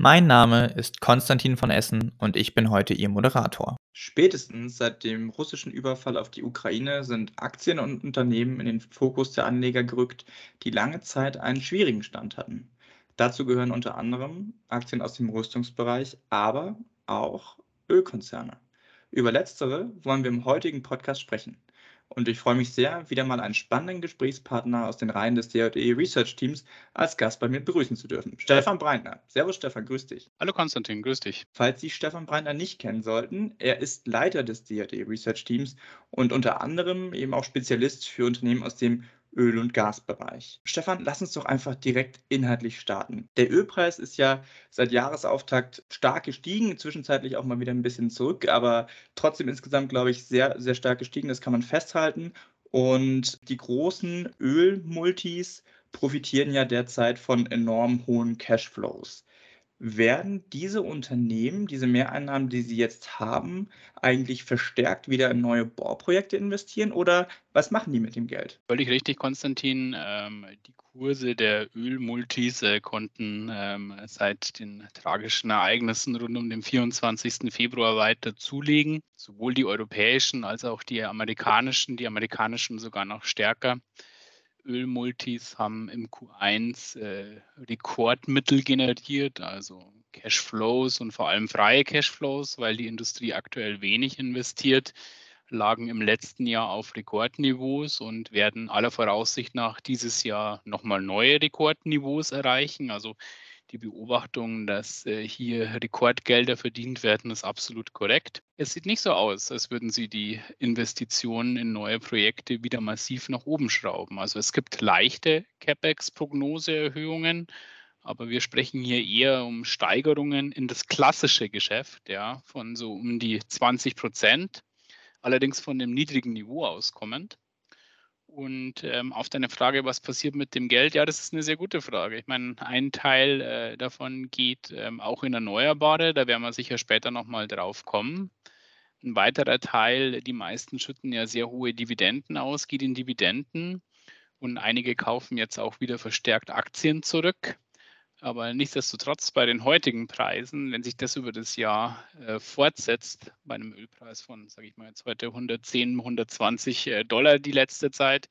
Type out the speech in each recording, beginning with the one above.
Mein Name ist Konstantin von Essen und ich bin heute Ihr Moderator. Spätestens seit dem russischen Überfall auf die Ukraine sind Aktien und Unternehmen in den Fokus der Anleger gerückt, die lange Zeit einen schwierigen Stand hatten. Dazu gehören unter anderem Aktien aus dem Rüstungsbereich, aber auch Ölkonzerne. Über letztere wollen wir im heutigen Podcast sprechen. Und ich freue mich sehr, wieder mal einen spannenden Gesprächspartner aus den Reihen des DRE Research Teams als Gast bei mir begrüßen zu dürfen. Stefan Breitner. Servus Stefan, grüß dich. Hallo Konstantin, grüß dich. Falls Sie Stefan Breitner nicht kennen sollten, er ist Leiter des DRE Research Teams und unter anderem eben auch Spezialist für Unternehmen aus dem Öl- und Gasbereich. Stefan, lass uns doch einfach direkt inhaltlich starten. Der Ölpreis ist ja seit Jahresauftakt stark gestiegen, zwischenzeitlich auch mal wieder ein bisschen zurück, aber trotzdem insgesamt, glaube ich, sehr, sehr stark gestiegen. Das kann man festhalten. Und die großen Ölmultis profitieren ja derzeit von enorm hohen Cashflows. Werden diese Unternehmen, diese Mehreinnahmen, die sie jetzt haben, eigentlich verstärkt wieder in neue Bohrprojekte investieren oder was machen die mit dem Geld? Völlig richtig, Konstantin. Ähm, die Kurse der Ölmultis äh, konnten ähm, seit den tragischen Ereignissen rund um den 24. Februar weiter zulegen. Sowohl die europäischen als auch die amerikanischen, die amerikanischen sogar noch stärker. Ölmultis haben im Q1 äh, Rekordmittel generiert, also Cashflows und vor allem freie Cashflows, weil die Industrie aktuell wenig investiert, lagen im letzten Jahr auf Rekordniveaus und werden aller Voraussicht nach dieses Jahr nochmal neue Rekordniveaus erreichen. Also die Beobachtung, dass äh, hier Rekordgelder verdient werden, ist absolut korrekt. Es sieht nicht so aus, als würden sie die Investitionen in neue Projekte wieder massiv nach oben schrauben. Also es gibt leichte CapEx-Prognoseerhöhungen, aber wir sprechen hier eher um Steigerungen in das klassische Geschäft, ja, von so um die 20 Prozent, allerdings von dem niedrigen Niveau auskommend. Und ähm, auf deine Frage, was passiert mit dem Geld? Ja, das ist eine sehr gute Frage. Ich meine, ein Teil äh, davon geht ähm, auch in Erneuerbare, da werden wir sicher später nochmal drauf kommen. Ein weiterer Teil, die meisten schütten ja sehr hohe Dividenden aus, geht in Dividenden. Und einige kaufen jetzt auch wieder verstärkt Aktien zurück. Aber nichtsdestotrotz bei den heutigen Preisen, wenn sich das über das Jahr äh, fortsetzt, bei einem Ölpreis von, sage ich mal jetzt heute 110, 120 äh, Dollar die letzte Zeit,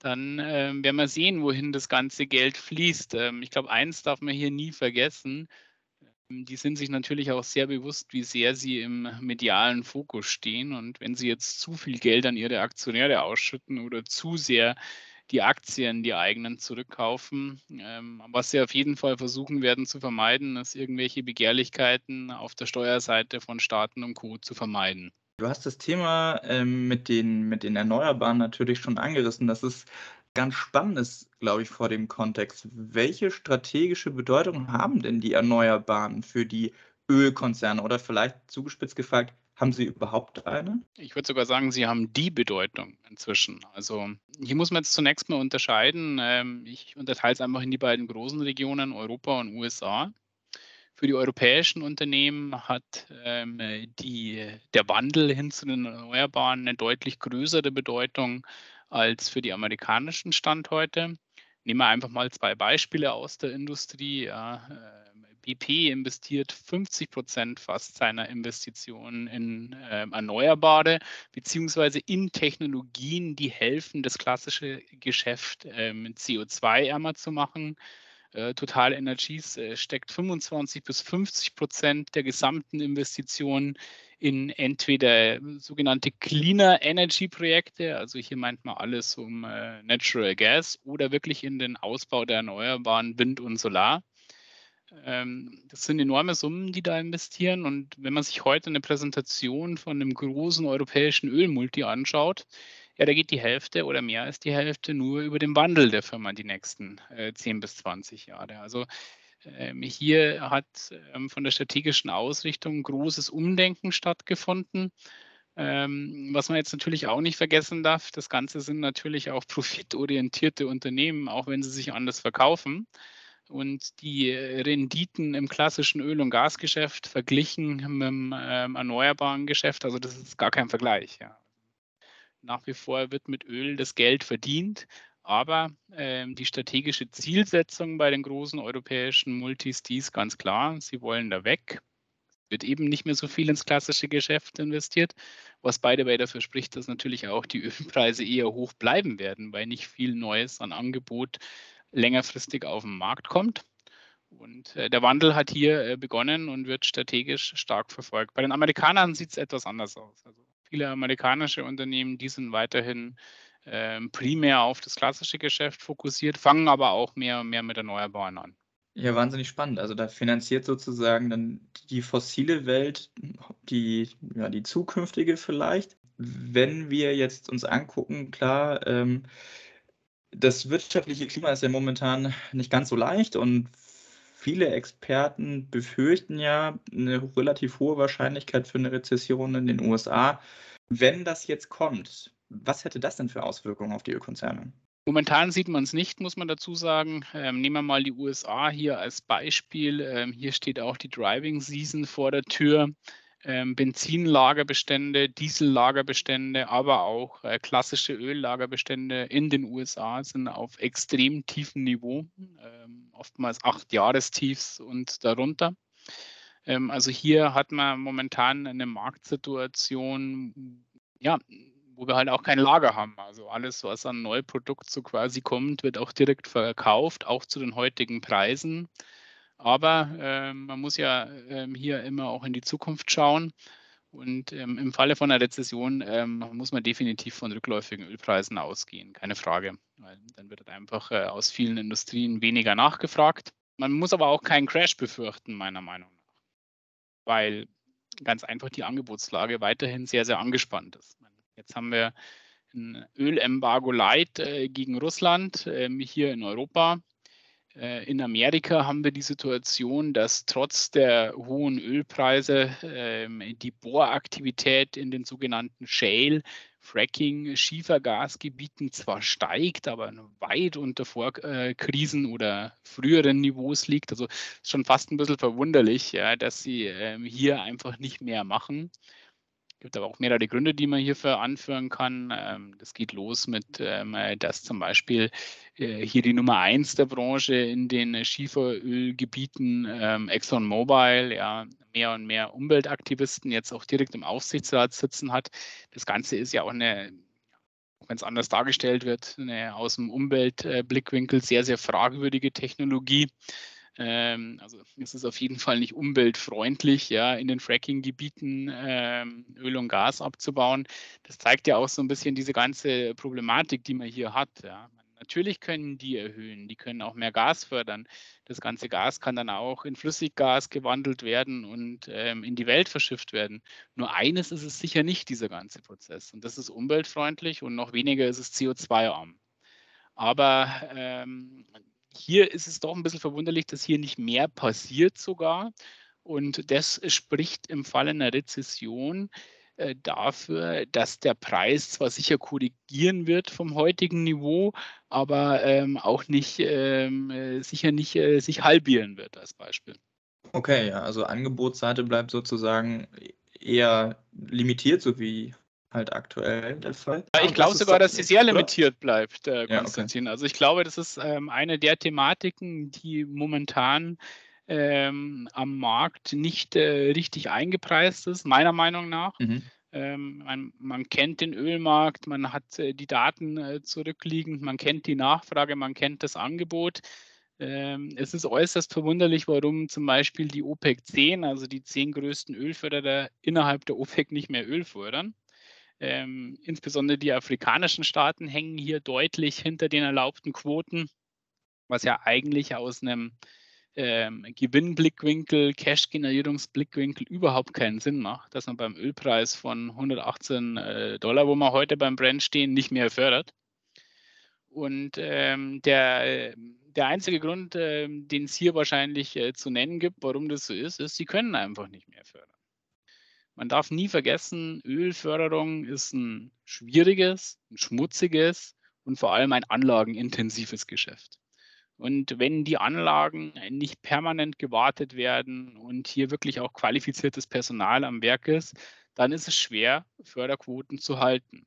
dann äh, werden wir sehen, wohin das ganze Geld fließt. Ähm, ich glaube, eins darf man hier nie vergessen. Ähm, die sind sich natürlich auch sehr bewusst, wie sehr sie im medialen Fokus stehen. Und wenn sie jetzt zu viel Geld an ihre Aktionäre ausschütten oder zu sehr die Aktien, die eigenen zurückkaufen. Ähm, was sie auf jeden Fall versuchen werden zu vermeiden, ist irgendwelche Begehrlichkeiten auf der Steuerseite von Staaten und Co. zu vermeiden. Du hast das Thema ähm, mit, den, mit den Erneuerbaren natürlich schon angerissen. Das ist ganz spannend, glaube ich, vor dem Kontext. Welche strategische Bedeutung haben denn die Erneuerbaren für die Ölkonzerne oder vielleicht zugespitzt gefragt, haben Sie überhaupt eine? Ich würde sogar sagen, Sie haben die Bedeutung inzwischen. Also hier muss man jetzt zunächst mal unterscheiden. Ähm, ich unterteile es einfach in die beiden großen Regionen, Europa und USA. Für die europäischen Unternehmen hat ähm, die, der Wandel hin zu den Erneuerbaren eine deutlich größere Bedeutung als für die amerikanischen Standorte. Nehmen wir einfach mal zwei Beispiele aus der Industrie. Ja, äh, BP investiert 50 Prozent fast seiner Investitionen in äh, Erneuerbare beziehungsweise in Technologien, die helfen, das klassische Geschäft äh, CO2-ärmer zu machen. Äh, Total Energies äh, steckt 25 bis 50 Prozent der gesamten Investitionen in entweder sogenannte Cleaner Energy Projekte, also hier meint man alles um äh, Natural Gas, oder wirklich in den Ausbau der erneuerbaren Wind und Solar. Ähm, das sind enorme Summen, die da investieren. Und wenn man sich heute eine Präsentation von einem großen europäischen Ölmulti anschaut, ja, da geht die Hälfte oder mehr als die Hälfte nur über den Wandel der Firma die nächsten äh, 10 bis 20 Jahre. Also Ähm, hier hat ähm, von der strategischen Ausrichtung großes Umdenken stattgefunden. Ähm, was man jetzt natürlich auch nicht vergessen darf, das Ganze sind natürlich auch profitorientierte Unternehmen, auch wenn sie sich anders verkaufen. Und die Renditen im klassischen Öl- und Gasgeschäft verglichen mit dem ähm, erneuerbaren Geschäft, also das ist gar kein Vergleich. Ja. Nach wie vor wird mit Öl das Geld verdient, aber ähm, die strategische Zielsetzung bei den großen europäischen Multis, die ist ganz klar. Sie wollen da weg. Wird eben nicht mehr so viel ins klassische Geschäft investiert, was beide bei dafür spricht, dass natürlich auch die Ölpreise eher hoch bleiben werden, weil nicht viel Neues an Angebot längerfristig auf den Markt kommt. Und äh, der Wandel hat hier äh, begonnen und wird strategisch stark verfolgt. Bei den Amerikanern sieht es etwas anders aus. Also viele amerikanische Unternehmen, die sind weiterhin äh, primär auf das klassische Geschäft fokussiert, fangen aber auch mehr und mehr mit Erneuerbaren an. Ja, wahnsinnig spannend. Also da finanziert sozusagen dann die fossile Welt die, ja, die zukünftige vielleicht. Wenn wir jetzt uns angucken, klar, ähm, das wirtschaftliche Klima ist ja momentan nicht ganz so leicht und viele Experten befürchten ja eine relativ hohe Wahrscheinlichkeit für eine Rezession in den USA. Wenn das jetzt kommt, was hätte das denn für Auswirkungen auf die Ölkonzerne? Momentan sieht man es nicht, muss man dazu sagen. Ähm, nehmen wir mal die USA hier als Beispiel. Ähm, hier steht auch die Driving Season vor der Tür Benzinlagerbestände, Diesellagerbestände, aber auch äh, klassische Öllagerbestände in den USA sind auf extrem tiefem Niveau, ähm, oftmals acht Jahrestiefs und darunter. Ähm, also hier hat man momentan eine Marktsituation, ja, wo wir halt auch kein Lager haben. Also alles, was an Neuprodukt so quasi kommt, wird auch direkt verkauft, auch zu den heutigen Preisen. Aber äh, man muss ja äh, hier immer auch in die Zukunft schauen. Und ähm, im Falle von einer Rezession ähm, muss man definitiv von rückläufigen Ölpreisen ausgehen, keine Frage. Weil dann wird einfach äh, aus vielen Industrien weniger nachgefragt. Man muss aber auch keinen Crash befürchten, meiner Meinung nach. Weil ganz einfach die Angebotslage weiterhin sehr, sehr angespannt ist. Jetzt haben wir ein Ölembargo Light äh, gegen Russland ähm, hier in Europa. Äh, in Amerika haben wir die Situation, dass trotz der hohen Ölpreise ähm, die Bohraktivität in den sogenannten Shale, Fracking, Schiefergasgebieten zwar steigt, aber weit unter Vorkrisen oder früheren Niveaus liegt. Also ist schon fast ein bisschen verwunderlich, dass sie ähm, hier einfach nicht mehr machen. Es gibt aber auch mehrere Gründe, die man hierfür anführen kann. Ähm, das geht los mit, ähm, dass zum Beispiel äh, hier die Nummer eins der Branche in den Schieferölgebieten, ähm, ExxonMobil, ja, mehr und mehr Umweltaktivisten jetzt auch direkt im Aufsichtsrat sitzen hat. Das Ganze ist ja auch eine wenn es anders dargestellt wird, eine aus dem Umweltblickwinkel sehr, sehr fragwürdige Technologie. Ähm, also es ist auf jeden Fall nicht umweltfreundlich, ja, in den Fracking-Gebieten ähm, Öl und Gas abzubauen. Das zeigt ja auch so ein bisschen diese ganze Problematik, die man hier hat. Ja. Natürlich können die erhöhen, die können auch mehr Gas fördern. Das ganze Gas kann dann auch in Flüssiggas gewandelt werden und ähm, in die Welt verschifft werden. Nur eines ist es sicher nicht, dieser ganze Prozess. Und das ist umweltfreundlich und noch weniger ist es CO2-arm. Aber ähm, hier ist es doch ein bisschen verwunderlich, dass hier nicht mehr passiert sogar. Und das spricht im Falle einer Rezession äh, dafür, dass der Preis zwar sicher korrigieren wird vom heutigen Niveau, aber ähm, auch nicht ähm, äh, sicher nicht äh, sich halbieren wird als Beispiel. Okay, also Angebotsseite bleibt sozusagen eher limitiert, so wie halt aktuell der Fall. Ja, ich glaube sogar, dass sie sehr limitiert bleibt, äh, Konstantin. Ja, okay. Also ich glaube, das ist ähm, eine der Thematiken, die momentan ähm, am Markt nicht äh, richtig eingepreist ist, meiner Meinung nach. Mhm. Ähm, man, man, kennt den Ölmarkt, man hat äh, die Daten äh, zurückliegend, man kennt die Nachfrage, man kennt das Angebot. Ähm, es ist äußerst verwunderlich, warum zum Beispiel die OPEC 10, also die zehn größten Ölförderer innerhalb der OPEC nicht mehr Öl fördern. Ähm, insbesondere die afrikanischen Staaten hängen hier deutlich hinter den erlaubten Quoten, was ja eigentlich aus einem ähm, Gewinnblickwinkel, Cash-Generierungsblickwinkel überhaupt keinen Sinn macht, dass man beim Ölpreis von 118 äh, Dollar, wo wir heute beim Brent stehen, nicht mehr fördert. Und ähm, der, der einzige Grund, äh, den es hier wahrscheinlich äh, zu nennen gibt, warum das so ist, ist, sie können einfach nicht mehr fördern. Man darf nie vergessen, Ölförderung ist ein schwieriges, ein schmutziges und vor allem ein anlagenintensives Geschäft. Und wenn die Anlagen nicht permanent gewartet werden und hier wirklich auch qualifiziertes Personal am Werk ist, dann ist es schwer, Förderquoten zu halten.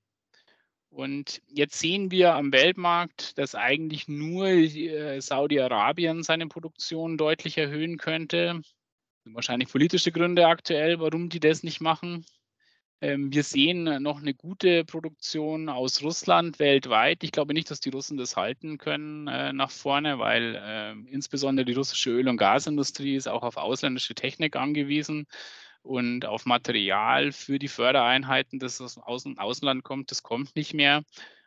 Und jetzt sehen wir am Weltmarkt, dass eigentlich nur äh, Saudi-Arabien seine Produktion deutlich erhöhen könnte. Wahrscheinlich politische Gründe aktuell, warum die das nicht machen. Ähm, wir sehen noch eine gute Produktion aus Russland weltweit. Ich glaube nicht, dass die Russen das halten können äh, nach vorne, weil äh, insbesondere die russische Öl- und Gasindustrie ist auch auf ausländische Technik angewiesen und auf Material für die Fördereinheiten, das aus dem Außenland kommt. Das kommt nicht mehr.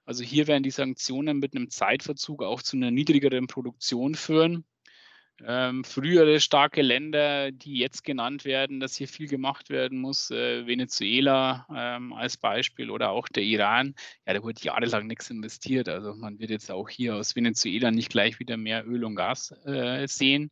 Also hier werden die Sanktionen mit einem Zeitverzug auch zu einer niedrigeren Produktion führen ähm, frühere starke Länder, die jetzt genannt werden, dass hier viel gemacht werden muss, äh, Venezuela ähm, als Beispiel oder auch der Iran, ja, da wurde jahrelang nichts investiert. Also man wird jetzt auch hier aus Venezuela nicht gleich wieder mehr Öl und Gas äh, sehen.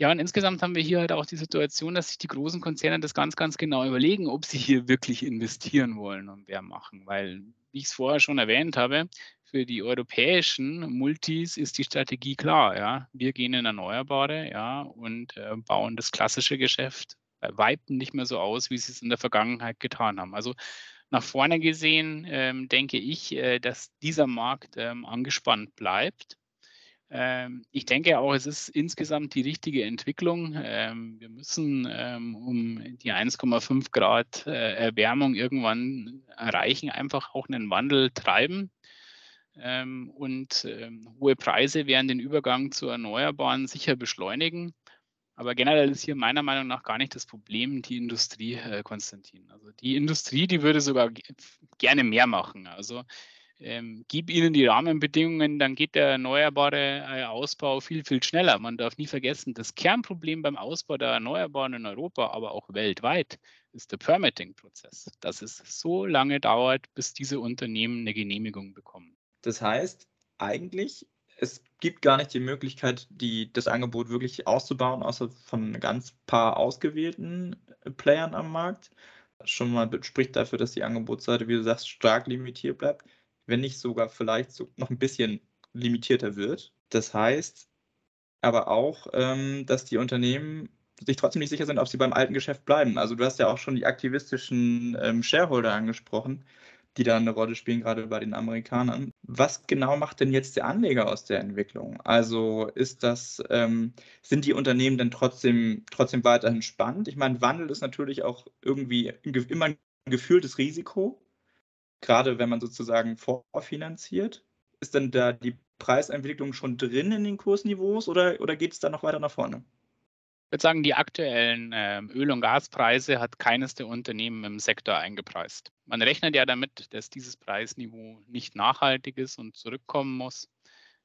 Ja, und insgesamt haben wir hier halt auch die Situation, dass sich die großen Konzerne das ganz, ganz genau überlegen, ob sie hier wirklich investieren wollen und wer machen. Weil, wie ich es vorher schon erwähnt habe, für die europäischen Multis ist die Strategie klar. Ja. Wir gehen in Erneuerbare ja, und äh, bauen das klassische Geschäft bei Weitem nicht mehr so aus, wie sie es in der Vergangenheit getan haben. Also nach vorne gesehen ähm, denke ich, äh, dass dieser Markt ähm, angespannt bleibt. Ähm, ich denke auch, es ist insgesamt die richtige Entwicklung. Ähm, wir müssen ähm, um die 1,5 Grad äh, Erwärmung irgendwann erreichen, einfach auch einen Wandel treiben. Ähm, und ähm, hohe Preise werden den Übergang zu Erneuerbaren sicher beschleunigen. Aber generell ist hier meiner Meinung nach gar nicht das Problem die Industrie, äh, Konstantin. Also die Industrie, die würde sogar gerne mehr machen. Also ähm, gib ihnen die Rahmenbedingungen, dann geht der erneuerbare äh, Ausbau viel, viel schneller. Man darf nie vergessen, das Kernproblem beim Ausbau der Erneuerbaren in Europa, aber auch weltweit, ist der Permitting-Prozess, dass es so lange dauert, bis diese Unternehmen eine Genehmigung bekommen. Das heißt, eigentlich, es gibt gar nicht die Möglichkeit, die, das Angebot wirklich auszubauen, außer von ganz paar ausgewählten äh, Playern am Markt. Schon mal spricht dafür, dass die Angebotsseite, wie du sagst, stark limitiert bleibt, wenn nicht sogar vielleicht so noch ein bisschen limitierter wird. Das heißt aber auch, ähm, dass die Unternehmen sich trotzdem nicht sicher sind, ob sie beim alten Geschäft bleiben. Also du hast ja auch schon die aktivistischen ähm, Shareholder angesprochen die da eine Rolle spielen, gerade bei den Amerikanern. Was genau macht denn jetzt der Anleger aus der Entwicklung? Also ist das, ähm, sind die Unternehmen denn trotzdem, trotzdem weiterhin spannend? Ich meine, Wandel ist natürlich auch irgendwie immer ein gefühltes Risiko, gerade wenn man sozusagen vorfinanziert. Ist denn da die Preisentwicklung schon drin in den Kursniveaus oder, oder geht es da noch weiter nach vorne? Ich würde sagen, die aktuellen äh, Öl- und Gaspreise hat keines der Unternehmen im Sektor eingepreist. Man rechnet ja damit, dass dieses Preisniveau nicht nachhaltig ist und zurückkommen muss.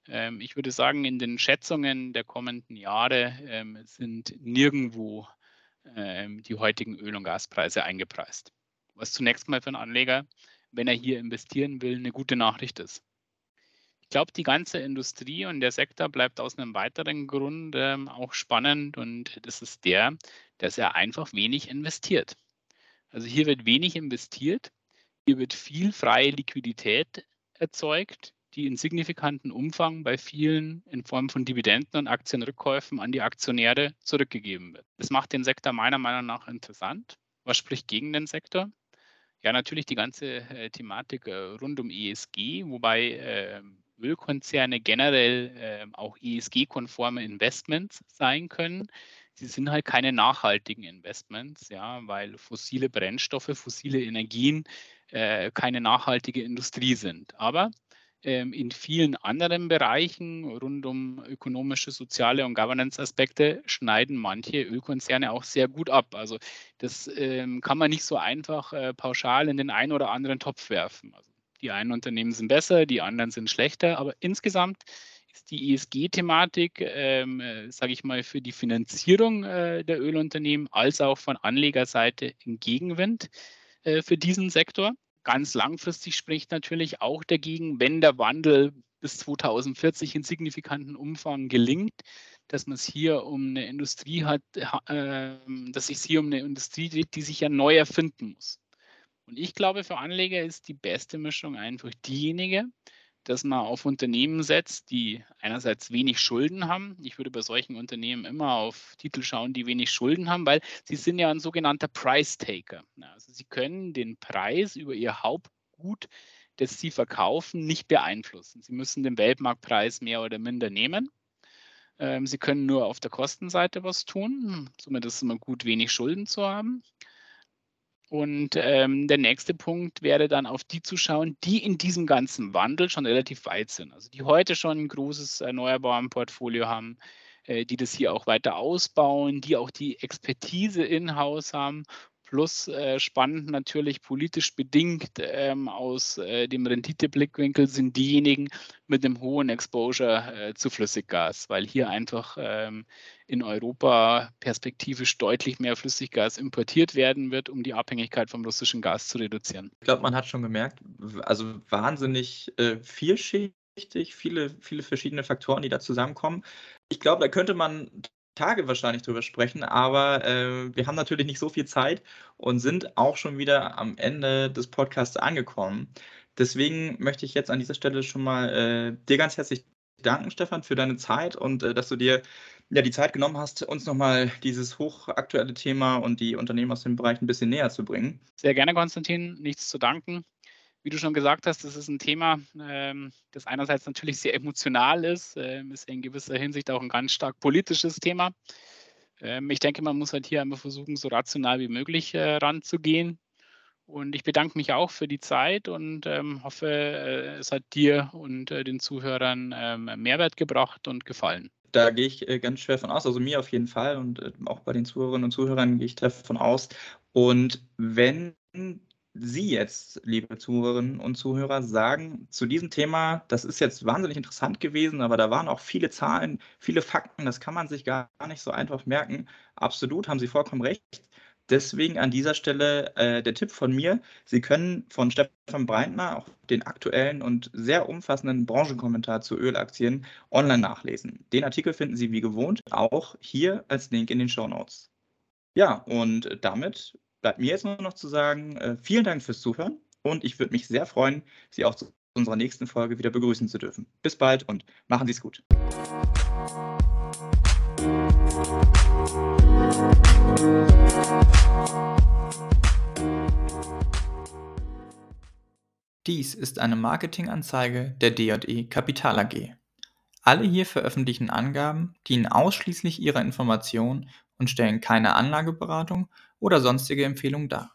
Ähm, ich würde sagen, in den Schätzungen der kommenden Jahre ähm, sind nirgendwo ähm, die heutigen Öl- und Gaspreise eingepreist. Was zunächst mal für einen Anleger, wenn er hier investieren will, eine gute Nachricht ist glaube, die ganze Industrie und der Sektor bleibt aus einem weiteren Grund ähm, auch spannend und das ist der, dass er einfach wenig investiert. Also hier wird wenig investiert, hier wird viel freie Liquidität erzeugt, die in signifikanten Umfang bei vielen in Form von Dividenden und Aktienrückkäufen an die Aktionäre zurückgegeben wird. Das macht den Sektor meiner Meinung nach interessant. Was spricht gegen den Sektor? Ja, natürlich die ganze äh, Thematik äh, rund um ESG, wobei äh, Ölkonzerne generell äh, auch ESG-konforme Investments sein können. Sie sind halt keine nachhaltigen Investments, ja, weil fossile Brennstoffe, fossile Energien äh, keine nachhaltige Industrie sind. Aber ähm, in vielen anderen Bereichen rund um ökonomische, soziale und Governance-Aspekte schneiden manche Ölkonzerne auch sehr gut ab. Also das ähm, kann man nicht so einfach äh, pauschal in den einen oder anderen Topf werfen. Also die einen Unternehmen sind besser, die anderen sind schlechter, aber insgesamt ist die ESG-Thematik, ähm, äh, sage ich mal, für die Finanzierung äh, der Ölunternehmen als auch von Anlegerseite ein Gegenwind äh, für diesen Sektor. Ganz langfristig spricht natürlich auch dagegen, wenn der Wandel bis 2040 in signifikanten Umfang gelingt, dass man es hier um eine Industrie hat, äh, dass es hier um eine Industrie dreht, die sich ja neu erfinden muss. Und ich glaube, für Anleger ist die beste Mischung einfach diejenige, dass man auf Unternehmen setzt, die einerseits wenig Schulden haben. Ich würde bei solchen Unternehmen immer auf Titel schauen, die wenig Schulden haben, weil sie sind ja ein sogenannter Price Taker. Also sie können den Preis über ihr Hauptgut, das sie verkaufen, nicht beeinflussen. Sie müssen den Weltmarktpreis mehr oder minder nehmen. Ähm, sie können nur auf der Kostenseite was tun. Somit ist es immer gut, wenig Schulden zu haben. Und ähm, der nächste Punkt wäre dann auf die zu schauen, die in diesem ganzen Wandel schon relativ weit sind. Also die heute schon ein großes Erneuerbaren-Portfolio haben, äh, die das hier auch weiter ausbauen, die auch die Expertise in-house haben Plus äh, spannend natürlich politisch bedingt ähm, aus äh, dem Renditeblickwinkel sind diejenigen mit einem hohen Exposure äh, zu Flüssiggas, weil hier einfach ähm, in Europa perspektivisch deutlich mehr Flüssiggas importiert werden wird, um die Abhängigkeit vom russischen Gas zu reduzieren. Ich glaube, man hat schon gemerkt, also wahnsinnig äh, vielschichtig, viele, viele verschiedene Faktoren, die da zusammenkommen. Ich glaube, da könnte man Tage wahrscheinlich drüber sprechen, aber äh, wir haben natürlich nicht so viel Zeit und sind auch schon wieder am Ende des Podcasts angekommen. Deswegen möchte ich jetzt an dieser Stelle schon mal äh, dir ganz herzlich danken, Stefan, für deine Zeit und äh, dass du dir ja die Zeit genommen hast, uns nochmal dieses hochaktuelle Thema und die Unternehmen aus dem Bereich ein bisschen näher zu bringen. Sehr gerne, Konstantin. Nichts zu danken wie du schon gesagt hast, das ist ein Thema, ähm, das einerseits natürlich sehr emotional ist, ähm, ist in gewisser Hinsicht auch ein ganz stark politisches Thema. Ähm, ich denke, man muss halt hier einfach versuchen, so rational wie möglich äh, ranzugehen. Und ich bedanke mich auch für die Zeit und hoffe, äh, es hat dir und äh, den Zuhörern Mehrwert gebracht und gefallen. Da gehe ich ganz schwer von aus, also mir auf jeden Fall und auch bei den Zuhörerinnen und Zuhörern gehe ich davon aus. Und wenn Sie jetzt, liebe Zuhörerinnen und Zuhörer, sagen zu diesem Thema, das ist jetzt wahnsinnig interessant gewesen, aber da waren auch viele Zahlen, viele Fakten, das kann man sich gar nicht so einfach merken. Absolut, haben Sie vollkommen recht. Deswegen an dieser Stelle äh, der Tipp von mir. Sie können von Stefan Breitner auch den aktuellen und sehr umfassenden Branchenkommentar zu Ölaktien online nachlesen. Den Artikel finden Sie wie gewohnt auch hier als Link in den Show Notes. Ja, und damit bleibt mir jetzt nur noch zu sagen, äh, vielen Dank fürs Zuhören und ich würde mich sehr freuen, Sie auch zu unserer nächsten Folge wieder begrüßen zu dürfen. Bis bald und machen Sie es gut. Dies ist eine Marketinganzeige der DJE Kapital AG. Alle hier veröffentlichten Angaben dienen ausschließlich ihrer Information und stellen keine Anlageberatung oder sonstige Empfehlung dar.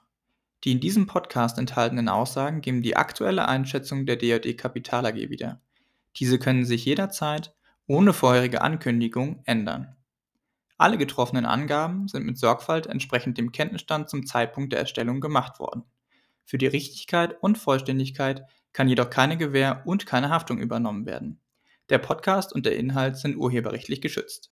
Die in diesem Podcast enthaltenen Aussagen geben die aktuelle Einschätzung der DJE Kapital AG wieder. Diese können sich jederzeit ohne vorherige Ankündigung ändern. Alle getroffenen Angaben sind mit Sorgfalt entsprechend dem Kenntnisstand zum Zeitpunkt der Erstellung gemacht worden. Für die Richtigkeit und Vollständigkeit kann jedoch keine Gewähr und keine Haftung übernommen werden. Der Podcast und der Inhalt sind urheberrechtlich geschützt